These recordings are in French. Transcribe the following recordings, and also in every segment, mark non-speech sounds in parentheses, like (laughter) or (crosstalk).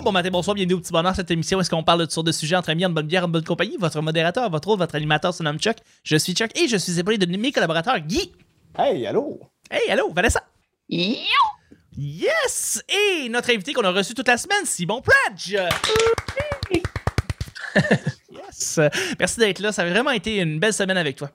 Bonjour, bon matin, bonsoir, bienvenue au petit bonheur. Cette émission, est-ce qu'on parle de sortes de sujets entre amis, en bonne bière, en bonne compagnie? Votre modérateur, votre autre, votre animateur se nomme Chuck. Je suis Chuck et je suis épaulé de mes collaborateurs Guy. Hey, allô? Hey, allô, Vanessa. Yo! Yes! Et notre invité qu'on a reçu toute la semaine, Simon Pradge. yes! Merci d'être là. Ça a vraiment été une belle semaine avec toi.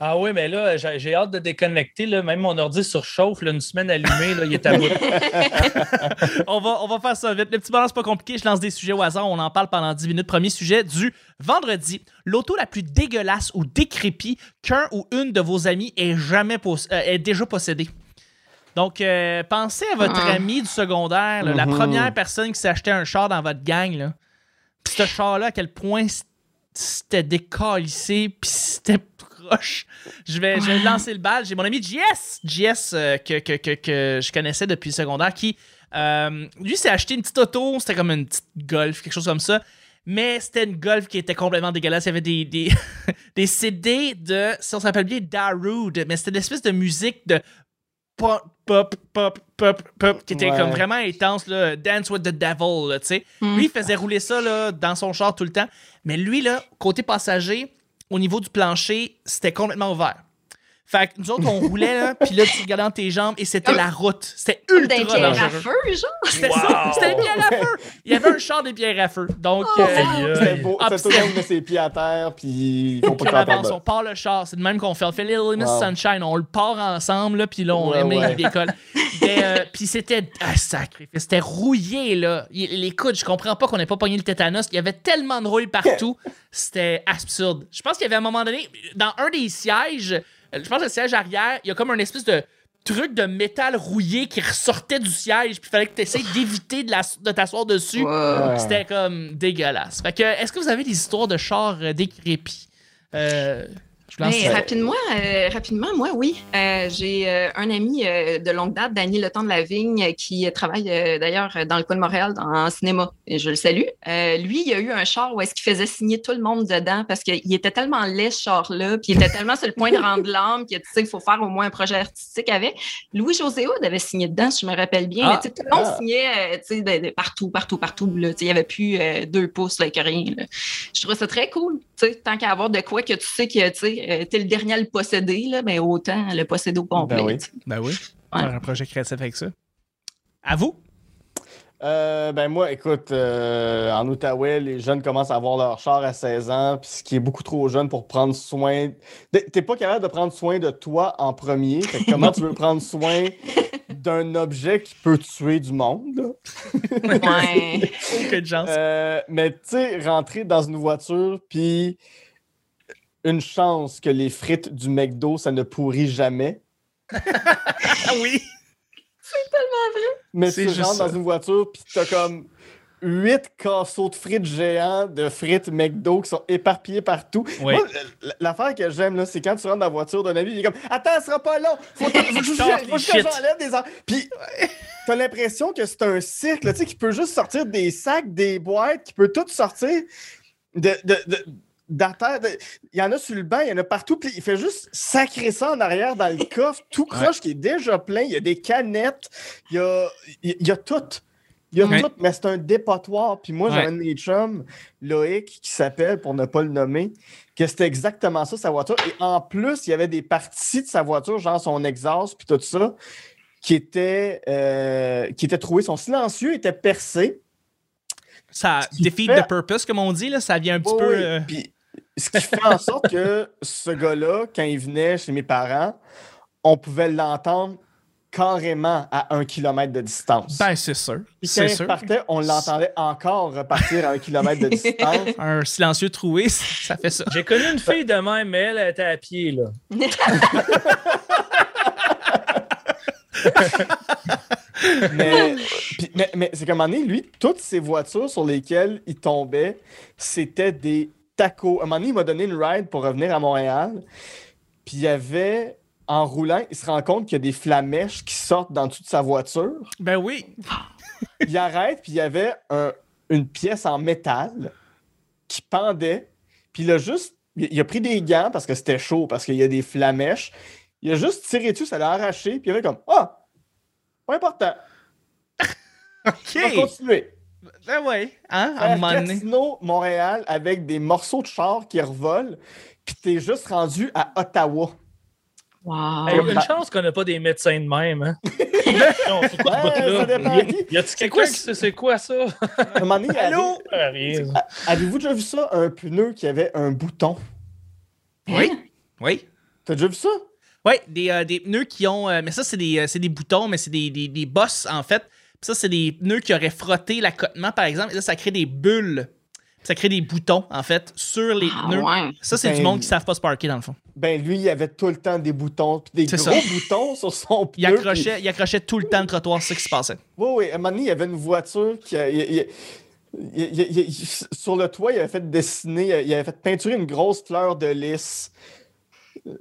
Ah oui, mais là, j'ai j'ai hâte de déconnecter. Là. Même mon ordi surchauffe, là, une semaine allumée, là, il est à bout. (laughs) on, va, on va faire ça vite. Le petit c'est pas compliqué. Je lance des sujets au hasard. On en parle pendant 10 minutes. Premier sujet du vendredi. L'auto la plus dégueulasse ou décrépie qu'un ou une de vos amis ait, jamais pos- euh, ait déjà possédé. Donc, euh, pensez à votre Ah. ami du secondaire, là, la Mhm. première personne qui s'est acheté un char dans votre gang. Là. Puis ce char-là, à quel point c'était décalissé, puis c'était Je vais, je vais lancer le bal. J'ai mon ami JS, JS euh, que, que, que, que je connaissais depuis le secondaire, qui, euh, lui, s'est acheté une petite auto, c'était comme une petite Golf, quelque chose comme ça. Mais c'était une Golf qui était complètement dégueulasse. Il y avait des, des, (laughs) des CD de, si on s'appelle bien, Darude, mais c'était une espèce de musique de pop, pop, pop, pop, pop, qui était Ouais. comme vraiment intense, là, Dance with the Devil, tu sais. Mm. Lui, il faisait rouler ça là, dans son char tout le temps. Mais lui, là, côté passager, au niveau du plancher, c'était complètement ouvert. Fait que nous autres, on roulait, là, puis là, tu regardais dans tes jambes et c'était la route. C'était ultra pierre à dangereux. feu, genre? C'était ça, c'était des pierres à feu. Il y avait un char des pierres à feu. Donc, Oh, euh, C'était beau. Ah, C'était tout le monde met ses pieds à terre, puis faut pas on avance, part le char. C'est de même qu'on fait. On fait Little Miss Wow. Sunshine. On le part ensemble, là, puis là, on Ouais, met ouais. il décolle. (laughs) Mais, euh, puis c'était. Ah, sacrifice. C'était rouillé, là. Il- Écoute, je comprends pas qu'on ait pas pogné le tétanos. Il y avait tellement de rouille partout. C'était absurde. Je pense qu'il y avait un moment donné, dans un des sièges, euh, je pense que le siège arrière, il y a comme un espèce de truc de métal rouillé qui ressortait du siège, puis il fallait que tu essaies d'éviter de, la- de t'asseoir dessus. Wow. C'était comme dégueulasse. Fait que, est-ce que vous avez des histoires de chars euh, décrépits? Euh, je Mais rapidement, euh, rapidement, moi, oui. Euh, J'ai euh, un ami de longue date, Dany Le Temps de la Vigne, qui travaille d'ailleurs dans le coin de Montréal dans- en cinéma. Et je le salue. Lui, il a eu un char où est-ce qu'il faisait signer tout le monde dedans parce qu'il était tellement laid, ce char-là, puis il était tellement sur le point de rendre l'âme qu'il tu faut faire au moins un projet artistique avec. Louis-José Hood avait signé dedans, si je me rappelle bien. Ah. Mais, tout le monde Ah. signait de, de partout, partout, partout. Là. Il n'y avait plus deux pouces là, avec rien. là. Je trouve ça très cool. Tu sais, Tant qu'à avoir de quoi que tu sais que tu euh, t'es le dernier à le posséder, là, mais autant le posséder au complet. Ben oui. Ben oui. Ouais. Faire un projet créatif avec ça. À vous? Euh, ben moi, écoute, euh, en Outaouais, les jeunes commencent à avoir leur char à 16 ans, puis ce qui est beaucoup trop jeune pour prendre soin. T'es t'es pas capable de prendre soin de toi en premier. Fait que (laughs) comment tu veux prendre soin d'un objet qui peut tuer du monde? là? (laughs) Ouais. Aucune chance. Euh, mais tu sais, rentrer dans une voiture, puis une chance que les frites du McDo, ça ne pourrit jamais. Ah (laughs) oui! Mais C'est tu juste rentres ça. dans une voiture, puis t'as comme huit casseaux de frites géants de frites McDo qui sont éparpillés partout. Oui. Moi, l- l'affaire que j'aime, là, c'est quand tu rentres dans la voiture d'un ami, il est comme Attends, ce sera pas long! Faut que, faut que (laughs) faut que j'enlève des. Puis t'as l'impression que c'est un cirque, tu sais, qui peut juste sortir des sacs, des boîtes, qui peut tout sortir de. de, de d'à terre. De- Il y en a sur le banc, il y en a partout. Puis il fait juste sacrer ça en arrière dans le coffre, tout croche qui est déjà plein. Il y a des canettes, il y a, il y a tout. Il y a Ouais. tout, mais c'est un dépotoir. Puis moi, j'ai Ouais. un de mes chums, Loïc, qui s'appelle, pour ne pas le nommer, que c'était exactement ça, sa voiture. Et en plus, il y avait des parties de sa voiture, genre son exhaust, puis tout ça, qui étaient, euh, qui étaient trouées. Son silencieux était percé. Ça defeat fait- the purpose, comme on dit. Là. Ça vient un petit peu. oui. euh, Puis, ce qui fait en sorte que ce gars-là, quand il venait chez mes parents, on pouvait l'entendre carrément à un kilomètre de distance. Ben, c'est sûr. Puis quand C'est il sûr. repartait, on l'entendait encore repartir à un kilomètre de distance. (laughs) Un silencieux troué, ça fait ça. J'ai connu une fille de même, mais elle, elle était à pied, là. (laughs) mais, mais c'est comme un moment donné, lui, toutes ces voitures sur lesquelles il tombait, c'était des tacos. À un moment donné, il m'a donné une ride pour revenir à Montréal. Puis il y avait, en roulant, il se rend compte qu'il y a des flamèches qui sortent dans toute sa voiture. Ben oui. il arrête, puis il y avait un- une pièce en métal qui pendait. Puis il a juste. Il a pris des gants parce que c'était chaud, parce qu'il y a des flamèches. Il a juste tiré dessus, ça l'a arraché, puis il avait comme Ah, pas important, (laughs) OK. on va continuer. Ben ouais, hein, à un. Gatineau, Montréal, avec des morceaux de char qui revolent, puis t'es juste rendu à Ottawa. Wow. Hey, une chance qu'on n'a pas des médecins de même. Hein? (laughs) non, c'est quoi Ouais, qui c'est quoi ça? Un moment donné, Allô? Avez-vous déjà vu ça, un pneu qui avait un bouton? Oui. Oui. T'as déjà vu ça? Oui, des, euh, des pneus qui ont. euh, mais ça, c'est des, euh, c'est des boutons, mais c'est des, des, des bosses, en fait. Puis ça, c'est des pneus qui auraient frotté l'accotement, par exemple. Et là, ça crée des bulles. Ça crée des boutons, en fait, sur les Ah, pneus. ouais. Ça, c'est du Ben, monde qui ne savent pas se parker, dans le fond. Ben, lui, il avait tout le temps des boutons, puis des gros ça. boutons sur son pneu. Il accrochait, il accrochait tout le temps le trottoir, c'est ça qui se passait. Oui, oui. À un moment donné, il y avait une voiture qui. a- il- il- il- il- il- sur le toit, il avait fait dessiner, il avait fait peinturer une grosse fleur de lys.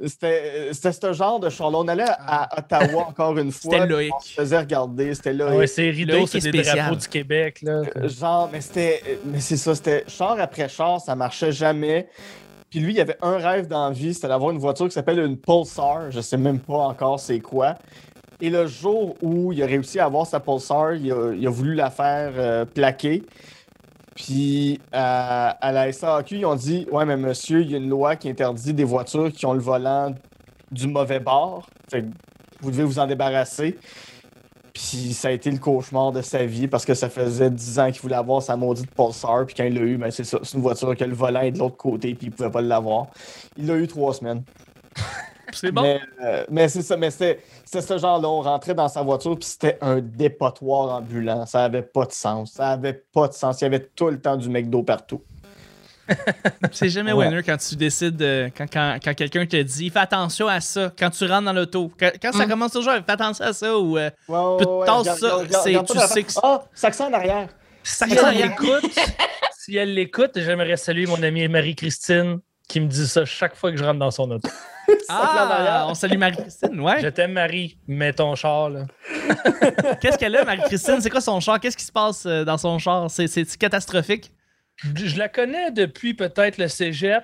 C'était c'était ce genre de char-là. On allait à Ottawa encore une (laughs) fois. C'était puis Loïc. On se faisait regarder. C'était là. Ah ouais, c'est rideau, Loïc c'est est des drapeaux du Québec. Là. Genre, mais c'était. Mais c'est ça, c'était char après char, ça marchait jamais. Puis lui, il avait un rêve dans la vie, c'était d'avoir une voiture qui s'appelle une Pulsar. Je sais même pas encore c'est quoi. Et le jour où il a réussi à avoir sa Pulsar, il a, voulu la faire euh, plaquer. Puis à, à la SAQ, ils ont dit Ouais, mais monsieur, il y a une loi qui interdit des voitures qui ont le volant du mauvais bord. Vous devez vous en débarrasser. Puis ça a été le cauchemar de sa vie parce que ça faisait 10 ans qu'il voulait avoir sa maudite Pulsar. Puis quand il l'a eu, ben c'est ça. C'est une voiture que le volant est de l'autre côté. Puis il pouvait pas l'avoir. Il l'a eu trois semaines. C'est bon. Mais, euh, mais c'est ça. Mais c'était ce genre-là. On rentrait dans sa voiture. Puis c'était un dépotoir ambulant. Ça avait pas de sens. Ça avait pas de sens. Il y avait tout le temps du McDo partout. (laughs) C'est jamais Ouais. winner quand tu décides, de- quand, quand, quand quelqu'un te dit fais attention à ça quand tu rentres dans l'auto. Quand, quand ça Mm. commence toujours, fais attention à ça ou euh, ouais, ça, c'est- tu sais que c'est- Ah, ça en arrière. ça Si elle l'écoute, (laughs) si elle l'écoute, j'aimerais saluer mon amie Marie-Christine qui me dit ça chaque fois que je rentre dans son auto. (laughs) Ça en Ah, arrière. on salue Marie-Christine, ouais. Je t'aime, Marie, mets ton char. Là. Qu'est-ce qu'elle a, Marie-Christine? C'est quoi son char? Qu'est-ce qui se passe euh, dans son char? C'est- C'est catastrophique? Je la connais depuis peut-être le cégep.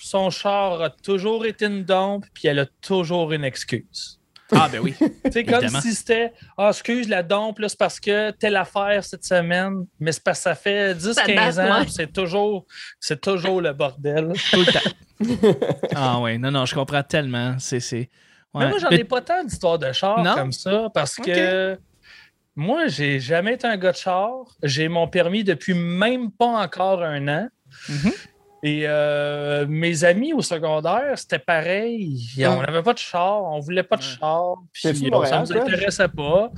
Son char a toujours été une dompe, puis elle a toujours une excuse. Ah, ben oui. (laughs) C'est comme si c'était Ah, excuse la dompe, c'est parce que telle affaire cette semaine, mais c'est parce que ça fait 10-15 Ça date, ans, ouais. c'est toujours, c'est toujours le bordel. (laughs) Tout le temps. Ah, ouais. Non, non, je comprends tellement. C'est. c'est- Mais ouais. moi, j'en ai pas tant d'histoires de char Non? comme ça parce que moi, j'ai jamais été un gars de char. J'ai mon permis depuis même pas encore un an. Mhm. Et euh, mes amis au secondaire, c'était pareil. On n'avait pas de char, on voulait pas de char. Puis euh, ça Montréal, nous intéressait pas.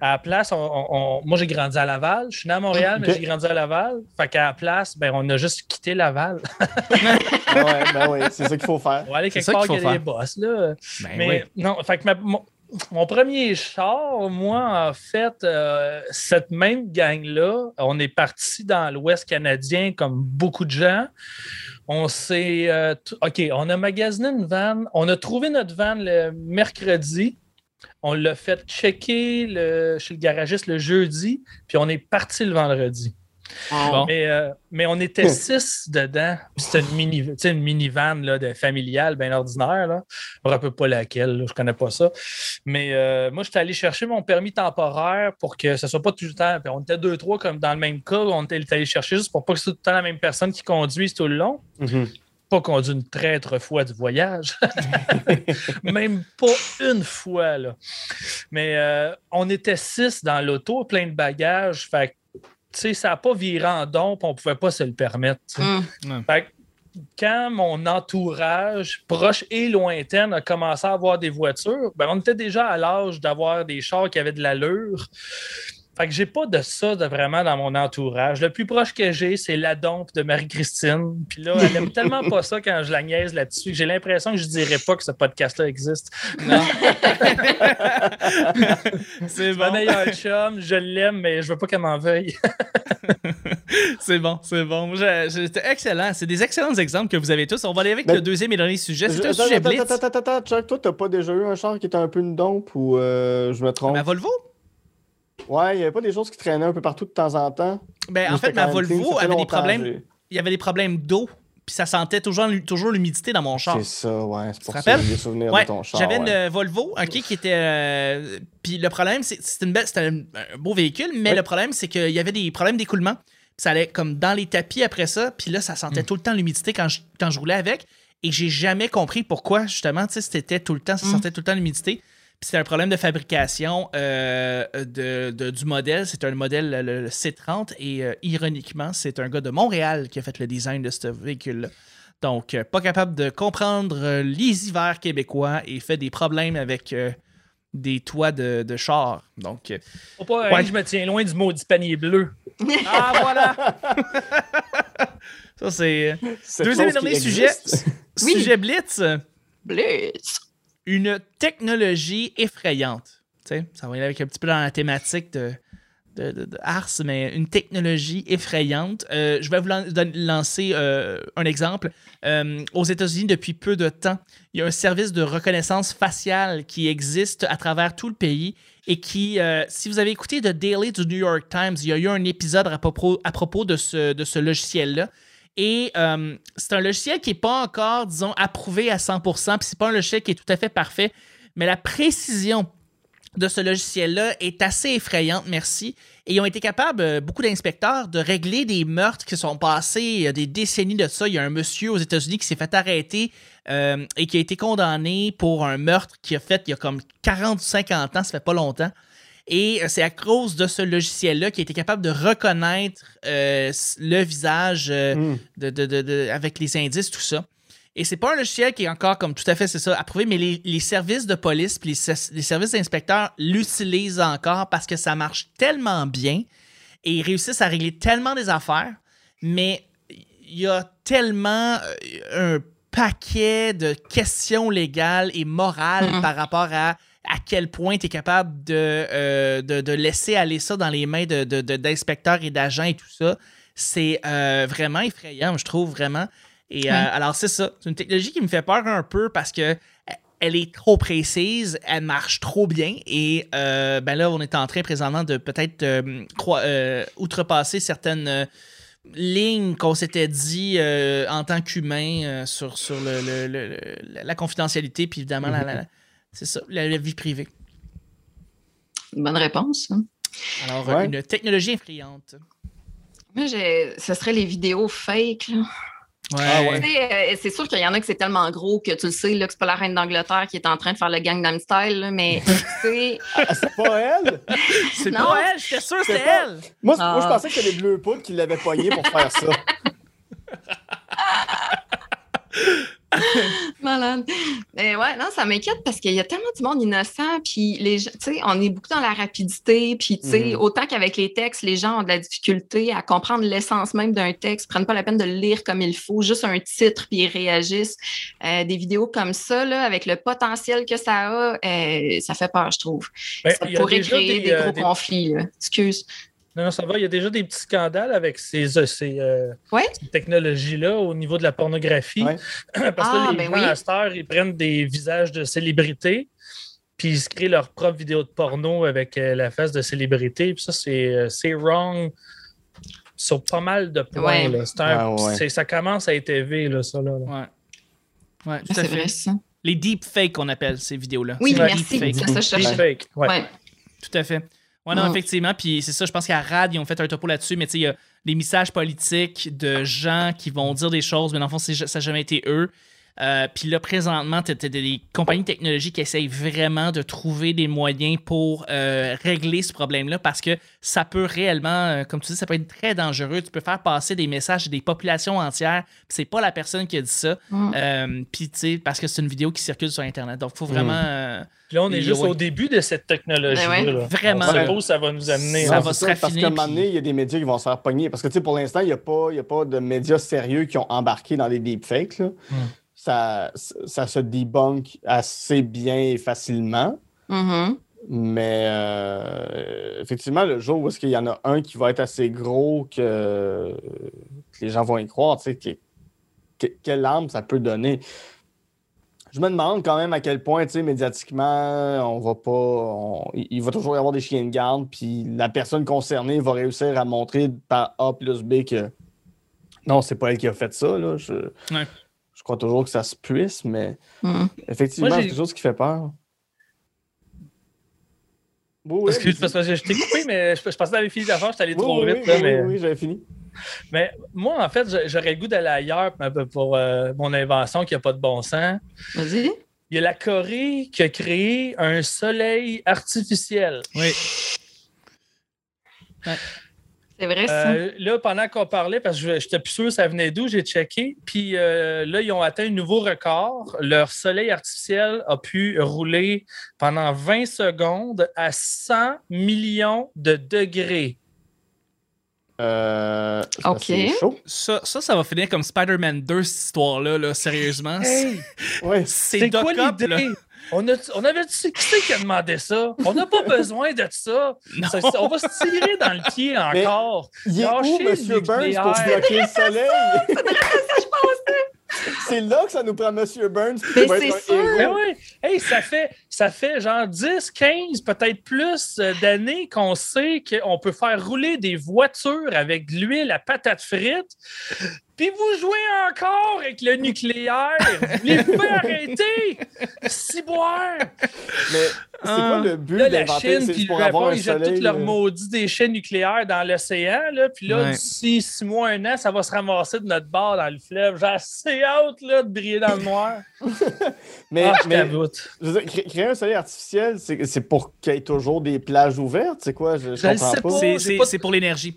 À la place, on- on- on- moi j'ai grandi à Laval. Je suis né à Montréal, mais j'ai grandi à Laval. Fait qu'à la place, ben, on a juste quitté Laval. (laughs) Ah ouais, ben oui, c'est ça qu'il faut faire. On va aller quelque part y faut a des boss. Là. Ben Mais oui. non, fait que ma- mon, mon premier char, moi, en fait, euh, cette même gang-là, on est parti dans l'Ouest canadien comme beaucoup de gens. On s'est. euh, OK, on a magasiné une van. On a trouvé notre van le mercredi. On l'a fait checker chez le garagiste le jeudi, puis on est parti le vendredi. Bon. Mais, euh, mais on était six dedans. C'était une mini, une minivan là, de familiale, bien ordinaire. Là. Je ne me rappelle pas laquelle, là, je ne connais pas ça. Mais euh, moi, j'étais allé chercher mon permis temporaire pour que ce ne soit pas tout le temps. Puis on était deux, trois comme dans le même cas. On était allé chercher juste pour pas que ce soit tout le temps la même personne qui conduise tout le long. Pas conduit une traître fois du voyage. (laughs) Même pas une fois. Là. Mais euh, on était six dans l'auto, plein de bagages. Fait ça n'a pas viré en don, puis on ne pouvait pas se le permettre. Hum. Fait que quand mon entourage proche et lointain a commencé à avoir des voitures, ben, on était déjà à l'âge d'avoir des chars qui avaient de l'allure. Fait que j'ai pas de ça de vraiment dans mon entourage. Le plus proche que j'ai, c'est la dompe de Marie-Christine. Puis là, elle aime tellement pas ça quand je la niaise là-dessus. que J'ai l'impression que je dirais pas que ce podcast-là existe. Non. (laughs) c'est bon. meilleure chum, je l'aime, mais je veux pas qu'elle m'en veuille. (laughs) C'est bon, c'est bon. C'était excellent. C'est des excellents exemples que vous avez tous. On va aller avec le deuxième et dernier sujet. C'est un sujet attends, blitz. attends, attends, attends, Chuck, toi, t'as pas déjà eu un char qui était un peu une dompe ou euh, je me trompe? Ma Volvo? Ouais, il y avait pas des choses qui traînaient un peu partout de temps en temps. Ben, en fait, ma Volvo avait des problèmes. Il y avait des problèmes d'eau. puis ça sentait toujours, toujours l'humidité dans mon char. C'est ça, ouais. C'est pour ça que j'ai des souvenirs Ouais, de ton char. J'avais ouais. une Volvo, ok, qui était. euh, puis le problème, c'est c'était une belle- c'était un, un beau véhicule, mais le problème, c'est qu'il y avait des problèmes d'écoulement. Puis ça allait comme dans les tapis après ça, puis là, ça sentait tout le temps l'humidité quand je, quand je roulais avec. Et j'ai jamais compris pourquoi, justement, tu sais, c'était tout le temps, ça Mm. sentait tout le temps l'humidité. Puis c'était un problème de fabrication euh, de, de- du modèle. C'est un modèle, le, le C30, et euh, ironiquement, c'est un gars de Montréal qui a fait le design de ce véhicule-là. Donc, euh, pas capable de comprendre euh, les hivers québécois et fait des problèmes avec euh, des toits de, de chars. Donc, euh, Faut pas, Ouais. hein, je me tiens loin du maudit panier bleu. (laughs) ah voilà! (laughs) Ça, c'est. Deuxième et dernier sujet. existe. Oui. Sujet Blitz. Blitz. Une technologie effrayante. Ça va aller avec un petit peu dans la thématique de, Ars, mais une technologie effrayante. Euh, je vais vous lancer euh, un exemple. Euh, aux États-Unis, depuis peu de temps, il y a un service de reconnaissance faciale qui existe à travers tout le pays et qui, si vous avez écouté The Daily du New York Times, il y a eu un épisode à propos, à propos de ce, de ce logiciel-là. Et euh, c'est un logiciel qui n'est pas encore, disons, approuvé à 100%, puis c'est pas un logiciel qui est tout à fait parfait, mais la précision de ce logiciel-là est assez effrayante, merci. Et ils ont été capables, euh, beaucoup d'inspecteurs, de régler des meurtres qui sont passés il y a des décennies de ça. Il y a un monsieur aux États-Unis qui s'est fait arrêter euh, et qui a été condamné pour un meurtre qu'il a fait il y a comme 40 ou 50 ans, ça fait pas longtemps. Et euh, c'est à cause de ce logiciel-là qu'il a été capable de reconnaître euh, le visage euh, Hmm. de, de- de- de- avec les indices, tout ça. Et c'est pas un logiciel qui est encore comme tout à fait, c'est ça, approuvé, mais les, les services de police puis les, ser- les services d'inspecteurs l'utilisent encore parce que ça marche tellement bien et ils réussissent à régler tellement des affaires, mais il y a tellement un paquet de questions légales et morales par rapport à à quel point tu es capable de, euh, de, de laisser aller ça dans les mains de- d'inspecteurs et d'agents et tout ça. C'est euh, vraiment effrayant, je trouve, vraiment. Et euh, alors, c'est ça. C'est une technologie qui me fait peur un peu parce que euh, elle est trop précise, elle marche trop bien. Et ben là, on est en train présentement de peut-être outrepasser certaines lignes qu'on s'était dit euh, en tant qu'humain euh, sur, sur le, le- le- le- la confidentialité, puis évidemment, la- la- la- c'est ça, la, la vie privée. Une bonne réponse. hein. Alors, Ouais. une technologie effrayante. Moi, ce serait les vidéos fake. là. Ah ouais. Euh, c'est sûr qu'il y en a que c'est tellement gros que tu le sais, là, que c'est pas la reine d'Angleterre qui est en train de faire le Gangnam Style, là, mais tu sais, (laughs) Ah, c'est pas elle? C'est Non. pas elle, j'étais sûr que C'est c'était pas- elle. Moi, Ah. moi, je pensais que c'était les bleus poudres qui l'avaient pogné pour faire ça. (laughs) (laughs) malade. Mais ouais, non, ça m'inquiète parce qu'il y a tellement du monde innocent, puis les gens, tu sais, on est beaucoup dans la rapidité, puis tu sais, Mhm. autant qu'avec les textes, les gens ont de la difficulté à comprendre l'essence même d'un texte, prennent pas la peine de le lire comme il faut, juste un titre, puis ils réagissent. Euh, des vidéos comme ça, là, avec le potentiel que ça a, euh, ça fait peur, je trouve. Ben, ça pourrait créer des, des, euh, gros des- conflits, là. Excuse. Non, non, ça va. Il y a déjà des petits scandales avec ces, euh, ces, euh, Ouais. ces technologies-là au niveau de la pornographie. Ouais. (clears throat) Parce Ah, que les ben gens, oui. ils prennent des visages de célébrités, puis ils se créent leur propre vidéo de porno avec euh, la face de célébrité. Puis ça, c'est, euh, c'est wrong sur pas mal de points. Ouais. là. C'est un- Ah, ça commence à être élevé, là, ça. Là, là. Ouais. Ah, C'est vrai, ça. Les deepfakes qu'on appelle ces vidéos-là. Oui, merci. ça, je cherchais. Deepfake. Tout à fait. Ouais, non, effectivement. Puis c'est ça, je pense qu'à RAD, ils ont fait un topo là-dessus, mais tu sais, il y a des messages politiques de gens qui vont dire des choses, mais dans le fond, ça n'a jamais été eux. Euh, puis là, présentement, tu as des compagnies technologiques qui essayent vraiment de trouver des moyens pour euh, régler ce problème-là parce que ça peut réellement, euh, comme tu dis, ça peut être très dangereux. Tu peux faire passer des messages à des populations entières, puis c'est pas la personne qui a dit ça. Mm. Euh, puis tu sais, parce que c'est une vidéo qui circule sur Internet. Donc, il faut vraiment. euh, Puis là, on est juste ouais. au début de cette technologie. Ben ouais. là. Vraiment, On sait là. pas où ça va nous amener. Ça va c'est se Parce raffiner, qu'à un moment puis- donné, il y a des médias qui vont se faire pogner. Parce que, tu sais, pour l'instant, il n'y a, pas- il y a pas de médias sérieux qui ont embarqué dans les deepfakes. là. Hmm. Ça, ça se debunk assez bien et facilement. Mhm. Mais euh, effectivement, le jour où est-ce qu'il y en a un qui va être assez gros que, que les gens vont y croire, tu sais, que- que- quelle arme ça peut donner. Je me demande quand même à quel point, tu sais, médiatiquement, on va pas. on- il il va toujours y avoir des chiens de garde, puis la personne concernée va réussir à montrer par A plus B que Non, c'est pas elle qui a fait ça. Là. Je, Ouais. Je crois toujours que ça se puisse, mais Mm. effectivement, c'est quelque chose qui fait peur. Oui, parce que je t'ai coupé, mais je, je pensais que t'avais fini d'affaire, je suis allé oui, trop oui, vite. oui, là, oui, mais... oui, j'avais fini. mais moi, en fait, j'aurais le goût d'aller ailleurs pour euh, mon invention qui n'a pas de bon sens. Vas-y. Il y a la Corée qui a créé un soleil artificiel. Oui. C'est vrai, ça. Euh, là, pendant qu'on parlait, parce que je n'étais plus sûr ça venait d'où, j'ai checké. Puis euh, là, ils ont atteint un nouveau record. Leur soleil artificiel a pu rouler pendant 20 secondes à 100 millions de degrés. Euh, Ok. chaud. Ça, ça, ça va finir comme Spider-Man 2, cette histoire-là, là, sérieusement. Hey, Ouais. C'est quoi l'idée? On, a, on avait qui c'est qui a demandé ça? On n'a pas besoin de ça. On va se tirer dans le pied Mais- encore. Il est où, Monsieur Burns, pour bloquer le soleil? (laughs) C'est là que ça nous prend Monsieur Burns. Mais c'est sûr. Mais oui, hey, ça fait, ça fait genre 10, 15, peut-être plus euh, d'années qu'on sait qu'on peut faire rouler des voitures avec de l'huile à patate frite. Puis vous jouez encore avec le nucléaire? Les pouvez (laughs) arrêter? Ciboire. Mais c'est quoi le but Là, la? Chine, puis pour le avoir Japon, ils jettent tous leurs maudits déchets nucléaires dans l'océan. Là, puis là, Ouais. d'ici six mois, un an, ça va se ramasser de notre bord dans le fleuve. J'ai assez hâte là, de briller dans le noir. (laughs) Mais, Ah, je mais t'avoute. je veux dire, cré- créer un soleil artificiel, c'est c'est pour qu'il y ait toujours des plages ouvertes. C'est quoi? Je, je comprends sais pas. pas. C'est- j'ai C'est pas- c'est pour l'énergie.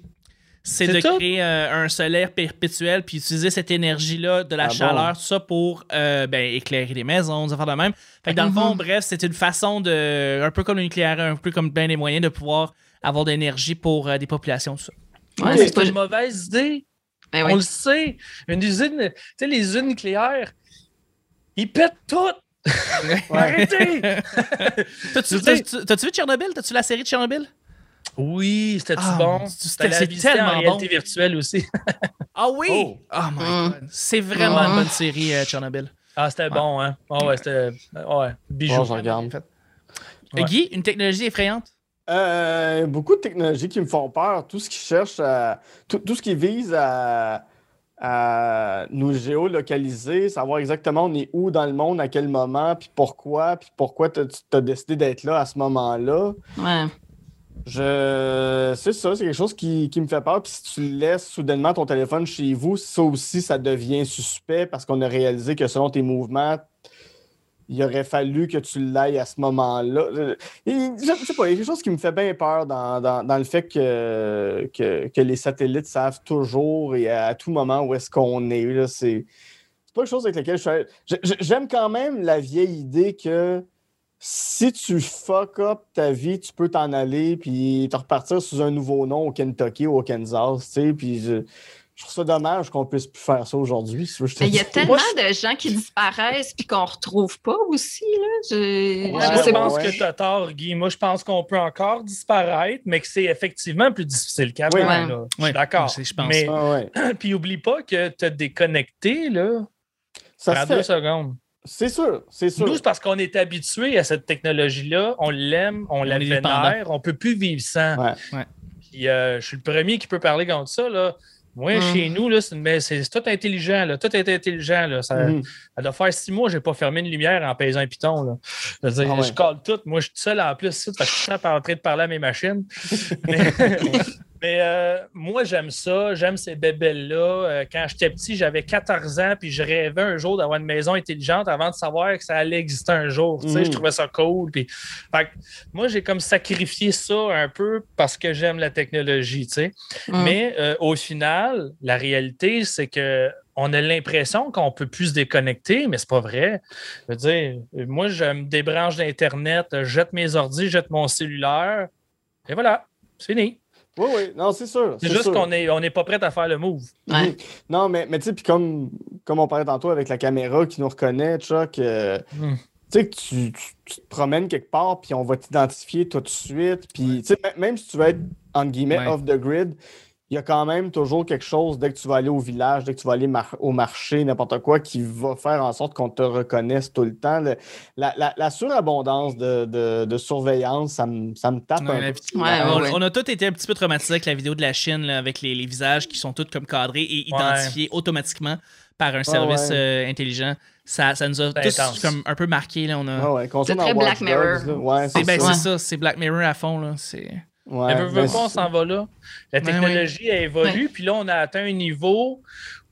C'est de tout? créer euh, un solaire perpétuel puis utiliser cette énergie-là, de la Ah bon? chaleur, tout ça pour euh, ben, éclairer les maisons, des affaires de même. Fait que dans le fond, bref, c'est une façon de, un peu comme le nucléaire, un peu comme bien des moyens de pouvoir avoir de l'énergie pour euh, des populations, tout ça. Ouais, c'est pas. une mauvaise idée. Ben On oui. le sait. Une usine, tu sais, les usines nucléaires, ils pètent tout. (laughs) Arrêtez! (laughs) T'as-tu vu Tchernobyl? T'as-tu la série de Tchernobyl? Oui, Ah, bon? c'était- c'est visiter tellement en bon. réalité virtuelle aussi. (laughs) Ah oui! Oh. Oh, my Mm. god. C'est vraiment Mm. une bonne série, euh, Tchernobyl. Ah, c'était bon, hein? Ah ouais, c'était... Ouais, bijou. Bon, je regarde. Ouais. Guy, une technologie effrayante? Euh, beaucoup de technologies qui me font peur. Tout ce qui cherche à. Tout, tout ce qui vise à, à nous géolocaliser, savoir exactement on est où dans le monde, à quel moment, puis pourquoi, puis pourquoi tu as décidé d'être là à ce moment-là. Ouais. Je... C'est ça, c'est quelque chose qui, qui me fait peur. Puis si tu laisses soudainement ton téléphone chez vous, ça aussi, ça devient suspect parce qu'on a réalisé que selon tes mouvements, il aurait fallu que tu l'ailles à ce moment-là. Je sais pas, il y a quelque chose qui me fait bien peur dans, dans- dans le fait que, que, que les satellites savent toujours et à, tout moment où est-ce qu'on est. C'est pas quelque chose avec laquelle je suis. J'aime quand même la vieille idée que si tu fuck up ta vie, tu peux t'en aller puis te repartir sous un nouveau nom au Kentucky ou au Kansas, tu sais, puis je, je trouve ça dommage qu'on puisse plus faire ça aujourd'hui. si te il y a tellement de gens qui disparaissent puis qu'on retrouve pas aussi. Là. Je, Ouais, je sais pense ouais. que tu as tort, Guy. Moi, je pense qu'on peut encore disparaître, mais que c'est effectivement plus difficile qu'avant. Oui. Je suis d'accord. je pense. Mais, Ah ouais. (clears throat) puis, oublie pas que tu as déconnecté, là, Ça deux secondes. C'est sûr, c'est sûr. Nous, c'est parce qu'on est habitué à cette technologie-là. On l'aime, on la dépendant. vénère, on peut plus vivre sans. Ouais. Ouais. Puis, euh, je suis le premier qui peut parler contre ça. Là. Moi, Mm. chez nous, là, c'est, une- mais c'est c'est tout intelligent. Là. Tout est intelligent. Là. Ça, Mhm. ça doit faire six mois que je n'ai pas fermé une lumière en pesant un piton. Là. Je, veux dire, Ah ouais. je colle tout. Moi, je suis tout seul en plus. ici, Parce que je suis en train de parler à mes machines. (laughs) mais (laughs) mais, euh, moi, j'aime ça. J'aime ces bébelles-là. Euh, quand j'étais petit, j'avais 14 ans. Puis je rêvais un jour d'avoir une maison intelligente avant de savoir que ça allait exister un jour. Tu sais. Je trouvais ça cool. Puis, fait que moi, j'ai comme sacrifié ça un peu parce que j'aime la technologie. tu sais. Mm. Mais euh, au final, la réalité, c'est que on a l'impression qu'on peut plus se déconnecter, mais c'est pas vrai. Je veux dire, moi, je me débranche d'Internet, jette mes ordi, jette mon cellulaire, et voilà, c'est fini. Oui, oui, non, c'est sûr. C'est juste qu'on n'est on est pas prêt à faire le move. Ouais. Non, mais, mais tu sais, puis comme, comme on parlait tantôt avec la caméra qui nous reconnaît, Chuck, euh, Hmm. tu sais, que tu, te promènes quelque part, puis on va t'identifier tout de suite. Puis, tu sais, même si tu veux être, entre guillemets, Ouais. off the grid, il y a quand même toujours quelque chose dès que tu vas aller au village, dès que tu vas aller mar- au marché, n'importe quoi, qui va faire en sorte qu'on te reconnaisse tout le temps. Le- la, la- la surabondance de, de- de surveillance, ça me, ça me tape Ouais, un peu. Ouais, on, ouais, ouais. on a tous été un petit peu traumatisés avec la vidéo de la Chine, là, avec les, les visages qui sont tous comme cadrés et identifiés automatiquement par un service ouais. euh, intelligent. Ça, ça nous a tous comme un peu marqué. Là, on a... C'est très Black Mirror. Dogs, là. Ouais, c'est c'est ben, ça. c'est ça, c'est Black Mirror à fond. Là. C'est... Ouais, Mais veux, veux ben, pas, on s'en va là. La Ouais, technologie elle évolue, puis là, on a atteint un niveau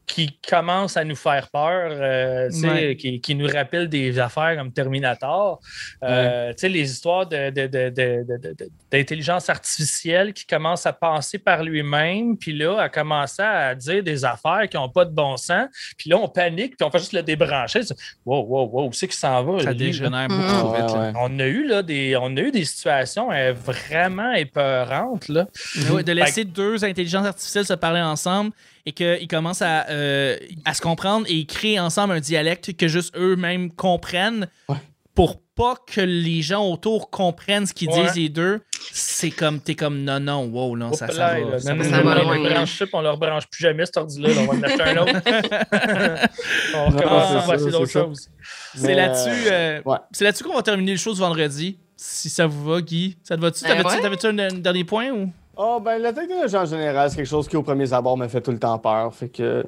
qui commence à nous faire peur, euh, tu sais, Ouais. qui, qui nous rappelle des affaires comme Terminator. Euh, Tu sais, les histoires de- de- de- de- de- de- de- d'intelligence artificielle qui commence à penser par lui-même, puis là, à commencer à dire des affaires qui n'ont pas de bon sens, puis là, on panique, puis on fait juste le débrancher. Wow, wow, wow, où c'est qu'il s'en va? Ça dégénère beaucoup trop Ouais, vite. ouais. On a eu là des, on a eu des situations euh, vraiment épeurantes là. Ouais, de laisser deux intelligences artificielles se parler ensemble et qu'ils commencent à, euh, à se comprendre et créer ensemble un dialecte que juste eux-mêmes comprennent Ouais. pour pas que les gens autour comprennent ce qu'ils Ouais. disent les deux. C'est comme, t'es comme, non, non, wow, non, ça, ça là, va. là. ça Non, va. non, ça non, va non, loin, on là. branche plus jamais cet ordi-là. là. On va en acheter un autre. (laughs) on recommence, ça, va essayer d'autres choses. C'est là-dessus euh, ouais. c'est là-dessus qu'on va terminer le show ce vendredi. Si ça vous va, Guy. Ça te va-tu? Ben T'avais-tu ouais. un, un dernier point ou? Oh, ben, la technologie en général, c'est quelque chose qui, au premier abord, me fait tout le temps peur. Fait que,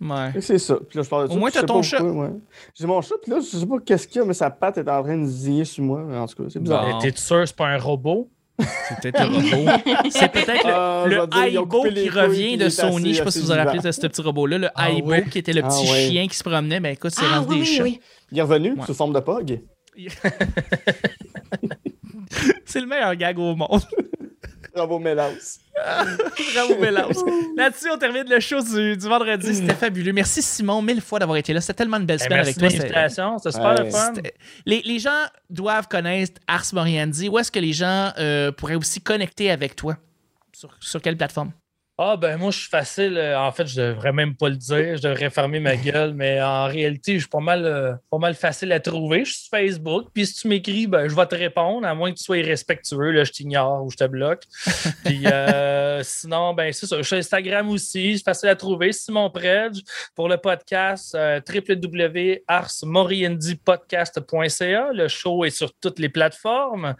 Ouais. fait que c'est ça. Puis là, je parle de Au moins, t'as ton pas chat. ouais. J'ai mon chat, puis là, je sais pas qu'est-ce qu'il y a, mais sa patte est en train de ziller sur moi. En tout cas, c'est bizarre. Bon. T'es sûr que c'est pas un robot? C'est peut-être le robot. (laughs) C'est peut-être le, Ah, le Aibo qui revient de Sony. Je sais pas si vous vous rappelez de ce petit robot-là. Le Ah Aibo, ouais. qui était le Ah petit ouais. chien qui se promenait. Ben écoute, c'est Ah rendu oui, des oui, chats. oui. Il est revenu Ouais. sous forme de pog? (laughs) C'est le meilleur gag au monde. (laughs) Bravo, Mélaus. Bravo, Bélaus. Là-dessus, on termine le show du, du vendredi. C'était fabuleux. Merci, Simon, mille fois d'avoir été là. C'était tellement une belle Eh, semaine merci avec toi. L'invitation, c'était super Ouais. le fun. Les, les gens doivent connaître Ars Moriendi. Où est-ce que les gens euh, pourraient aussi connecter avec toi? Sur, sur quelle plateforme? Ah ben moi je suis facile. euh, En fait, je devrais même pas le dire. Je devrais fermer ma (laughs) gueule, mais en réalité, je suis pas mal, euh, pas mal facile à trouver. Je suis sur Facebook. Puis si tu m'écris, ben, je vais te répondre, à moins que tu sois irrespectueux. Là, je t'ignore ou je te bloque. (laughs) Puis euh, sinon, ben c'est ça. Je suis sur Instagram aussi. C'est facile à trouver. Simon Predge pour le podcast euh, www.arsmoriendipodcast.ca. Le show est sur toutes les plateformes.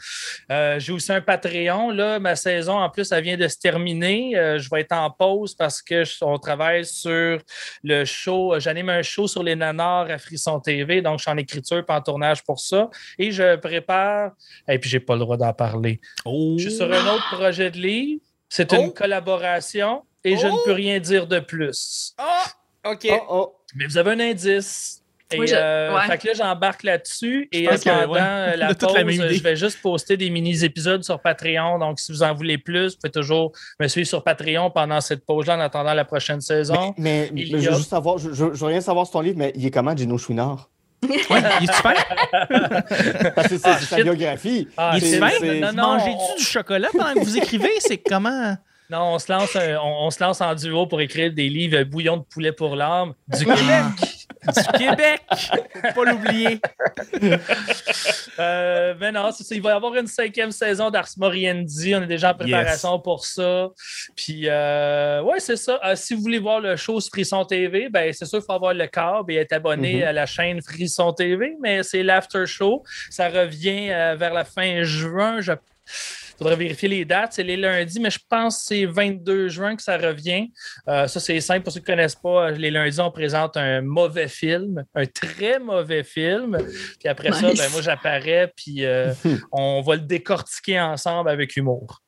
J'ai aussi un Patreon. Là, ma saison, en plus, elle vient de se terminer. Je vais être en pause parce que je- on travaille sur le show. J'anime un show sur les nanars à Frisson TV. Donc, je suis en écriture et en tournage pour ça. Et je prépare. Et puis, j'ai pas le droit d'en parler. Oh! Je suis sur un autre projet de livre. C'est Oh. une collaboration et je Oh. ne peux rien dire de plus. Ah! OK. Oh, oh. Mais vous avez un indice. Et, Oui, je- euh, ouais. fait que là, j'embarque là-dessus. Et pendant ouais, euh, la (laughs) pause, je vais juste poster des mini-épisodes sur Patreon. Donc, si vous en voulez plus, vous pouvez toujours me suivre sur Patreon pendant cette pause-là en attendant la prochaine saison. Mais, je veux juste savoir, je, je, je veux rien savoir sur ton livre, mais il est comment, Gino Chouinard? Ouais, il est super. (laughs) Parce que c'est Ah, sa shit. biographie. Ah, il est non, Mangez-tu on- du chocolat pendant que vous écrivez? C'est comment? Non, on se, lance un- on, on se lance en duo pour écrire des livres euh, Bouillon de poulet pour l'âme du Ah. Québec. Du Québec! Faut pas l'oublier. (laughs) Euh, mais non, c'est ça. Il va y avoir une cinquième saison d'Ars Moriendi. On est déjà en préparation pour ça. Puis, euh, ouais, c'est ça. Euh, si vous voulez voir le show sur Frisson TV, ben, c'est sûr qu'il faut avoir le câble et être abonné Mhm. à la chaîne Frisson TV. Mais c'est l'after show. Ça revient euh, vers la fin juin. Je faudrait vérifier les dates. C'est les lundis, mais je pense que c'est 22 juin que ça revient. Euh, ça, c'est simple pour ceux qui ne connaissent pas. Les lundis, on présente un mauvais film, un très mauvais film. Puis après ça, ben, moi, j'apparais, puis euh, (laughs) on va le décortiquer ensemble avec humour.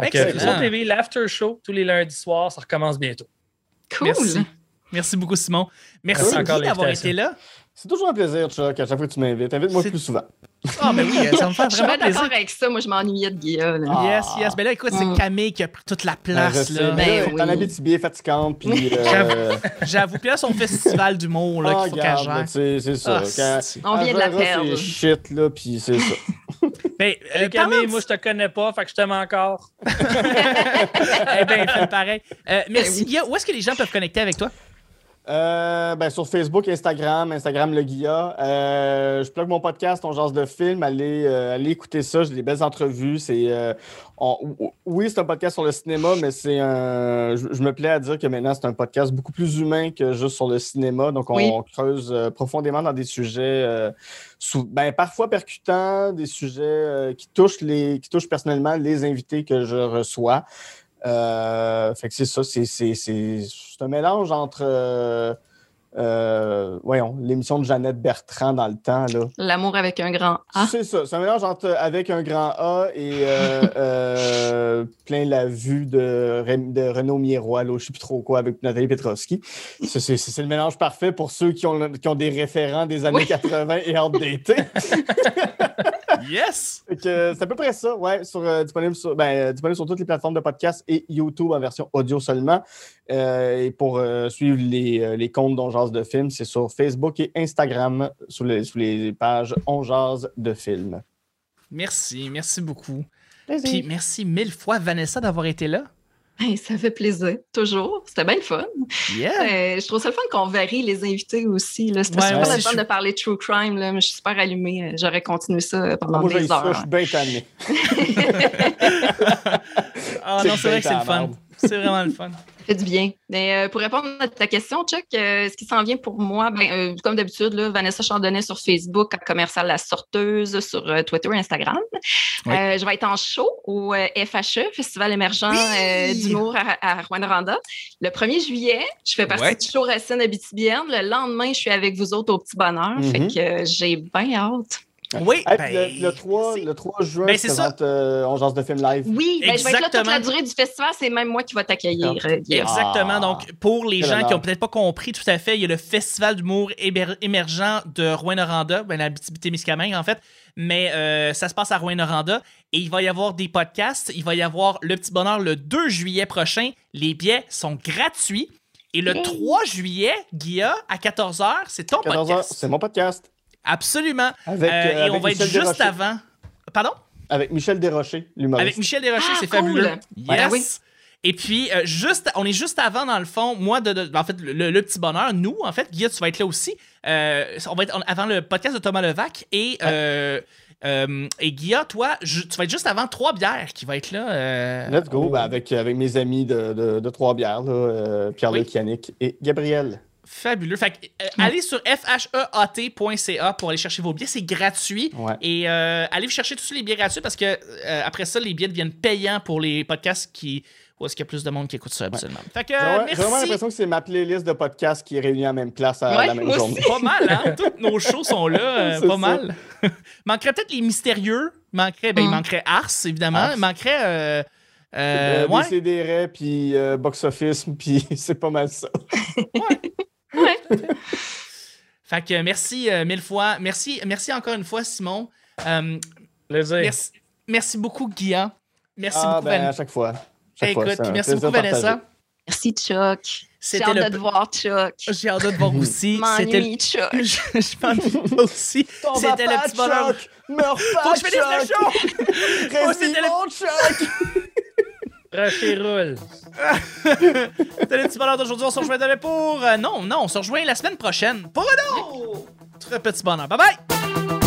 Fait que TV, l'after show, tous les lundis soirs, ça recommence bientôt. Cool. Merci. Merci beaucoup, Simon. Merci, Merci encore d'avoir été là. C'est toujours un plaisir, Chuck, à chaque fois que tu m'invites. Invite-moi C'est- plus souvent. Ah, mais oui, ça me fait (laughs) Je suis vraiment bien d'accord plaisir. avec ça. Moi, je m'ennuyais de Guilla. Ah. Yes, yes. Mais là, écoute, c'est Mm. Camille qui a pris toute la Ben, place. je sais, là. mais là, Ben elle est en oui. Abitibi, elle est fatigante, puis... (laughs) euh, J'avoue. Puis là, son festival d'humour là, ah, qu'il faut qu'elle gère. c'est c'est ça. Ah, c'est- On vient de la perdre. ses shit, là, puis c'est ça. (laughs) Ben, euh, Camille, de- moi, je te connais pas, fait que je t'aime encore. Eh ben, fais pareil. Euh, merci, Ben. Guilla. Où est-ce que les gens peuvent connecter avec toi? Euh, ben, sur Facebook, Instagram, Instagram Le Guilla. Euh, je plug mon podcast, On Jase de film. Allez, euh, allez écouter ça. J'ai des belles entrevues. C'est, on- oui, c'est un podcast sur le cinéma, mais c'est un. Je, je me plais à dire que maintenant, c'est un podcast beaucoup plus humain que juste sur le cinéma. Donc, on Oui. creuse profondément dans des sujets sous- ben, parfois percutants, des sujets qui, touchent les, qui touchent personnellement les invités que je reçois. Fait que c'est ça, c'est, c'est, un mélange entre euh, euh, voyons, l'émission de Jeannette Bertrand dans le temps. Là. L'amour avec un grand A. C'est ça, c'est un mélange entre avec un grand A et euh, (laughs) euh, plein la vue de, de Renaud Miroir, là, je sais plus trop quoi, avec Nathalie Petrovski. C'est, le mélange parfait pour ceux qui ont, qui ont des référents des années Oui. 80 et outdated. (laughs) Yes! Euh, c'est à peu près ça, ouais, sur, euh, disponible, sur, ben, euh, disponible sur toutes les plateformes de podcast et YouTube en version audio seulement. Euh, et pour euh, suivre les, les comptes d'On Jase de Film, c'est sur Facebook et Instagram sous les, sous les pages On Jase de Film. Merci, merci beaucoup. Puis merci mille fois, Vanessa, d'avoir été là. Hey, ça fait plaisir, toujours. C'était bien le fun. Yeah! Euh, je trouve ça le fun qu'on varie les invités aussi. C'était Ouais, super le fun je de parler de true crime. Là, mais je suis super allumée. Euh, J'aurais continué ça pendant Moi, des ça, je heures. suis bien tanné. Ah C'est non, c'est vrai que c'est le fun. C'est vraiment le fun. Ça fait du bien. Mais, euh, pour répondre à ta question, Chuck, euh, ce qui s'en vient pour moi, ben, euh, comme d'habitude, Vanessa Chandonnet sur Facebook, commercial La Sorteuse, sur Twitter et Instagram. Oui. Je vais être en show au FHE, Festival émergent Oui! d'humour à, à Rwanda. Le 1er juillet, je fais partie Ouais. du show Racine Abitibienne. Le lendemain, je suis avec vous autres au Petit Bonheur. Mhm. Fait que j'ai bien hâte. Oui, Hey, ben, le, le 3, merci. le 3 juin, Ben, je c'est euh, On Jase de Film live. Oui, ben, je vais être là toute Exactement. la durée du festival. C'est même moi qui vais t'accueillir. Exactement. Ah. Donc, pour les gens qui n'ont peut-être pas compris tout à fait, il y a le Festival d'humour émer- émergent de Rouen-Noranda, ben, la Abitibi-Témiscamingue, en fait. Mais euh, ça se passe à Rouen-Noranda. Et il va y avoir des podcasts. Il va y avoir Le Petit Bonheur le 2 juillet prochain. Les billets sont gratuits. Et le Yay. 3 juillet, Guilla, à 14h, c'est ton 14 heures, podcast. c'est mon podcast. Absolument. Avec, Euh, euh, et avec on va être Michel juste Desrochers. avant. Pardon? Avec Michel Desrochers, l'humoriste. Avec Michel Desrochers, Ah, c'est cool. fabuleux. Yes. ah oui. Et puis, euh, juste, on est juste avant, dans le fond, moi, de, de- en fait, le, le petit bonheur, nous, en fait, Guillaume, tu vas être là aussi. Euh, on va être avant le podcast de Thomas Levac et, euh, euh, et Guilla, toi, je- tu vas être juste avant Trois Bières qui va être là. euh, Let's go, au- ben, avec, avec mes amis de, de, là, euh, Pierre-Luc Oui. Yannick et Gabriel. Fabuleux. Fait que, euh, Mm. allez sur fheat.ca pour aller chercher vos billets. C'est gratuit. Ouais. Et euh, allez vous chercher tous les billets gratuits parce que euh, après ça, les billets deviennent payants pour les podcasts qui. Où est-ce qu'il y a plus de monde qui écoute ça absolument. Fait que, J'ai euh, vraiment- J'ai vraiment merci. l'impression que c'est ma playlist de podcasts qui est réunie à la même place à Ouais, la même journée. Pas mal, hein? (laughs) Tous nos shows sont là, euh, C'est pas ça. mal. (laughs) manquerait peut-être les mystérieux. Manquerait, ben, il Mm. manquerait Ars, évidemment. Ars. Il manquerait. Euh, euh, ouais. Puis euh, Box Office, (laughs) puis c'est pas mal ça. (laughs) Fait que merci euh, mille fois. Merci, merci encore une fois, Simon. Euh, Plaisir. merci, merci beaucoup, Guillaume. Merci ah, beaucoup, ben, Van- à chaque fois. Chaque fois, Écoute, puis merci beaucoup, Vanessa. Merci, Chuck. J'ai C'était hâte le. de te voir, Chuck. J'ai hâte de te voir (laughs) aussi. C'était. M'ennuie, Chuck. (laughs) Je, je m'ennuie aussi. C'était le petit bonheur. Chuck! Meurs Faut pas, que je finisse le show! Oh, Reste c'était le- vivant, Chuck! Rocher roule. (laughs) C'était le petit bonheur d'aujourd'hui. On se rejoint demain pour. euh, non, non, on se rejoint la semaine prochaine pour un autre petit bonheur. Bye bye!